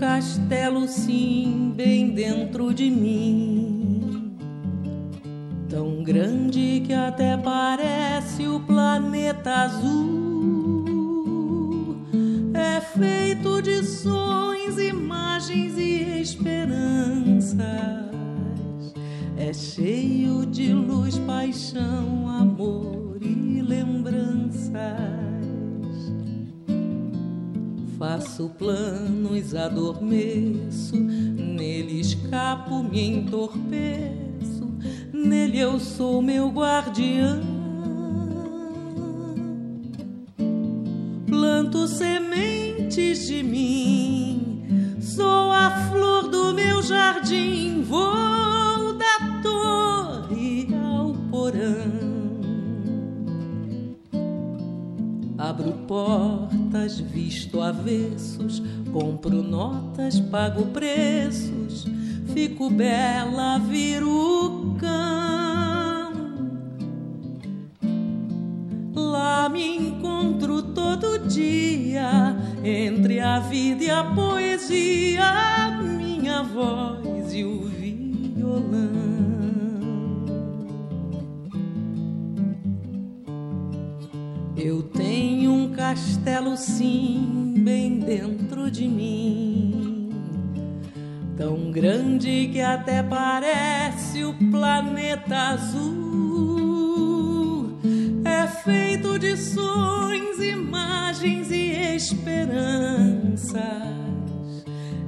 castelo, sim, bem dentro de mim. Tão grande que até parece o planeta azul. É feito de sonhos, imagens e esperanças. É cheio de luz, paixão, Faço planos, adormeço, nele escapo, me entorpeço, nele eu sou meu guardião. Planto sementes de mim, sou a flor do meu jardim, Abro portas, visto avessos, compro notas, pago preços, fico bela, viro cão. Lá me encontro todo dia, entre a vida e a poesia, minha voz e o violão. Eu tenho um castelo, sim, bem dentro de mim. Tão grande que até parece o planeta azul. É feito de sonhos, imagens e esperanças.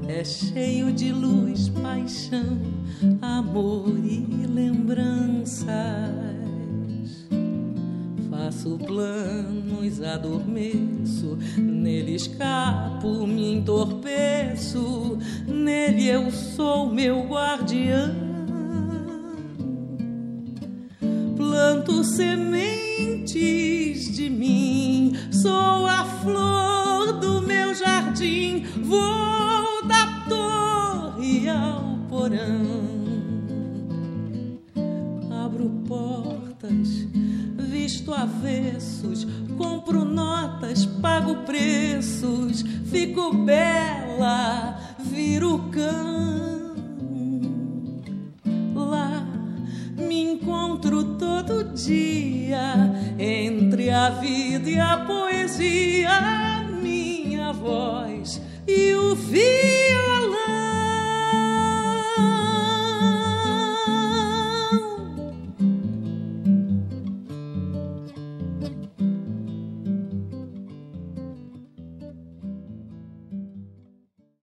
É cheio de luz, paixão, amor e lembranças. Faço planos, adormeço, nele escapo, me entorpeço, nele eu sou meu guardião. Planto sementes de mim, sou a flor do meu jardim, vou da torre ao porão. Abro portas visto avessos, compro notas, pago preços, fico bela, viro cão. Lá me encontro todo dia, entre a vida e a poesia, minha voz e o fim.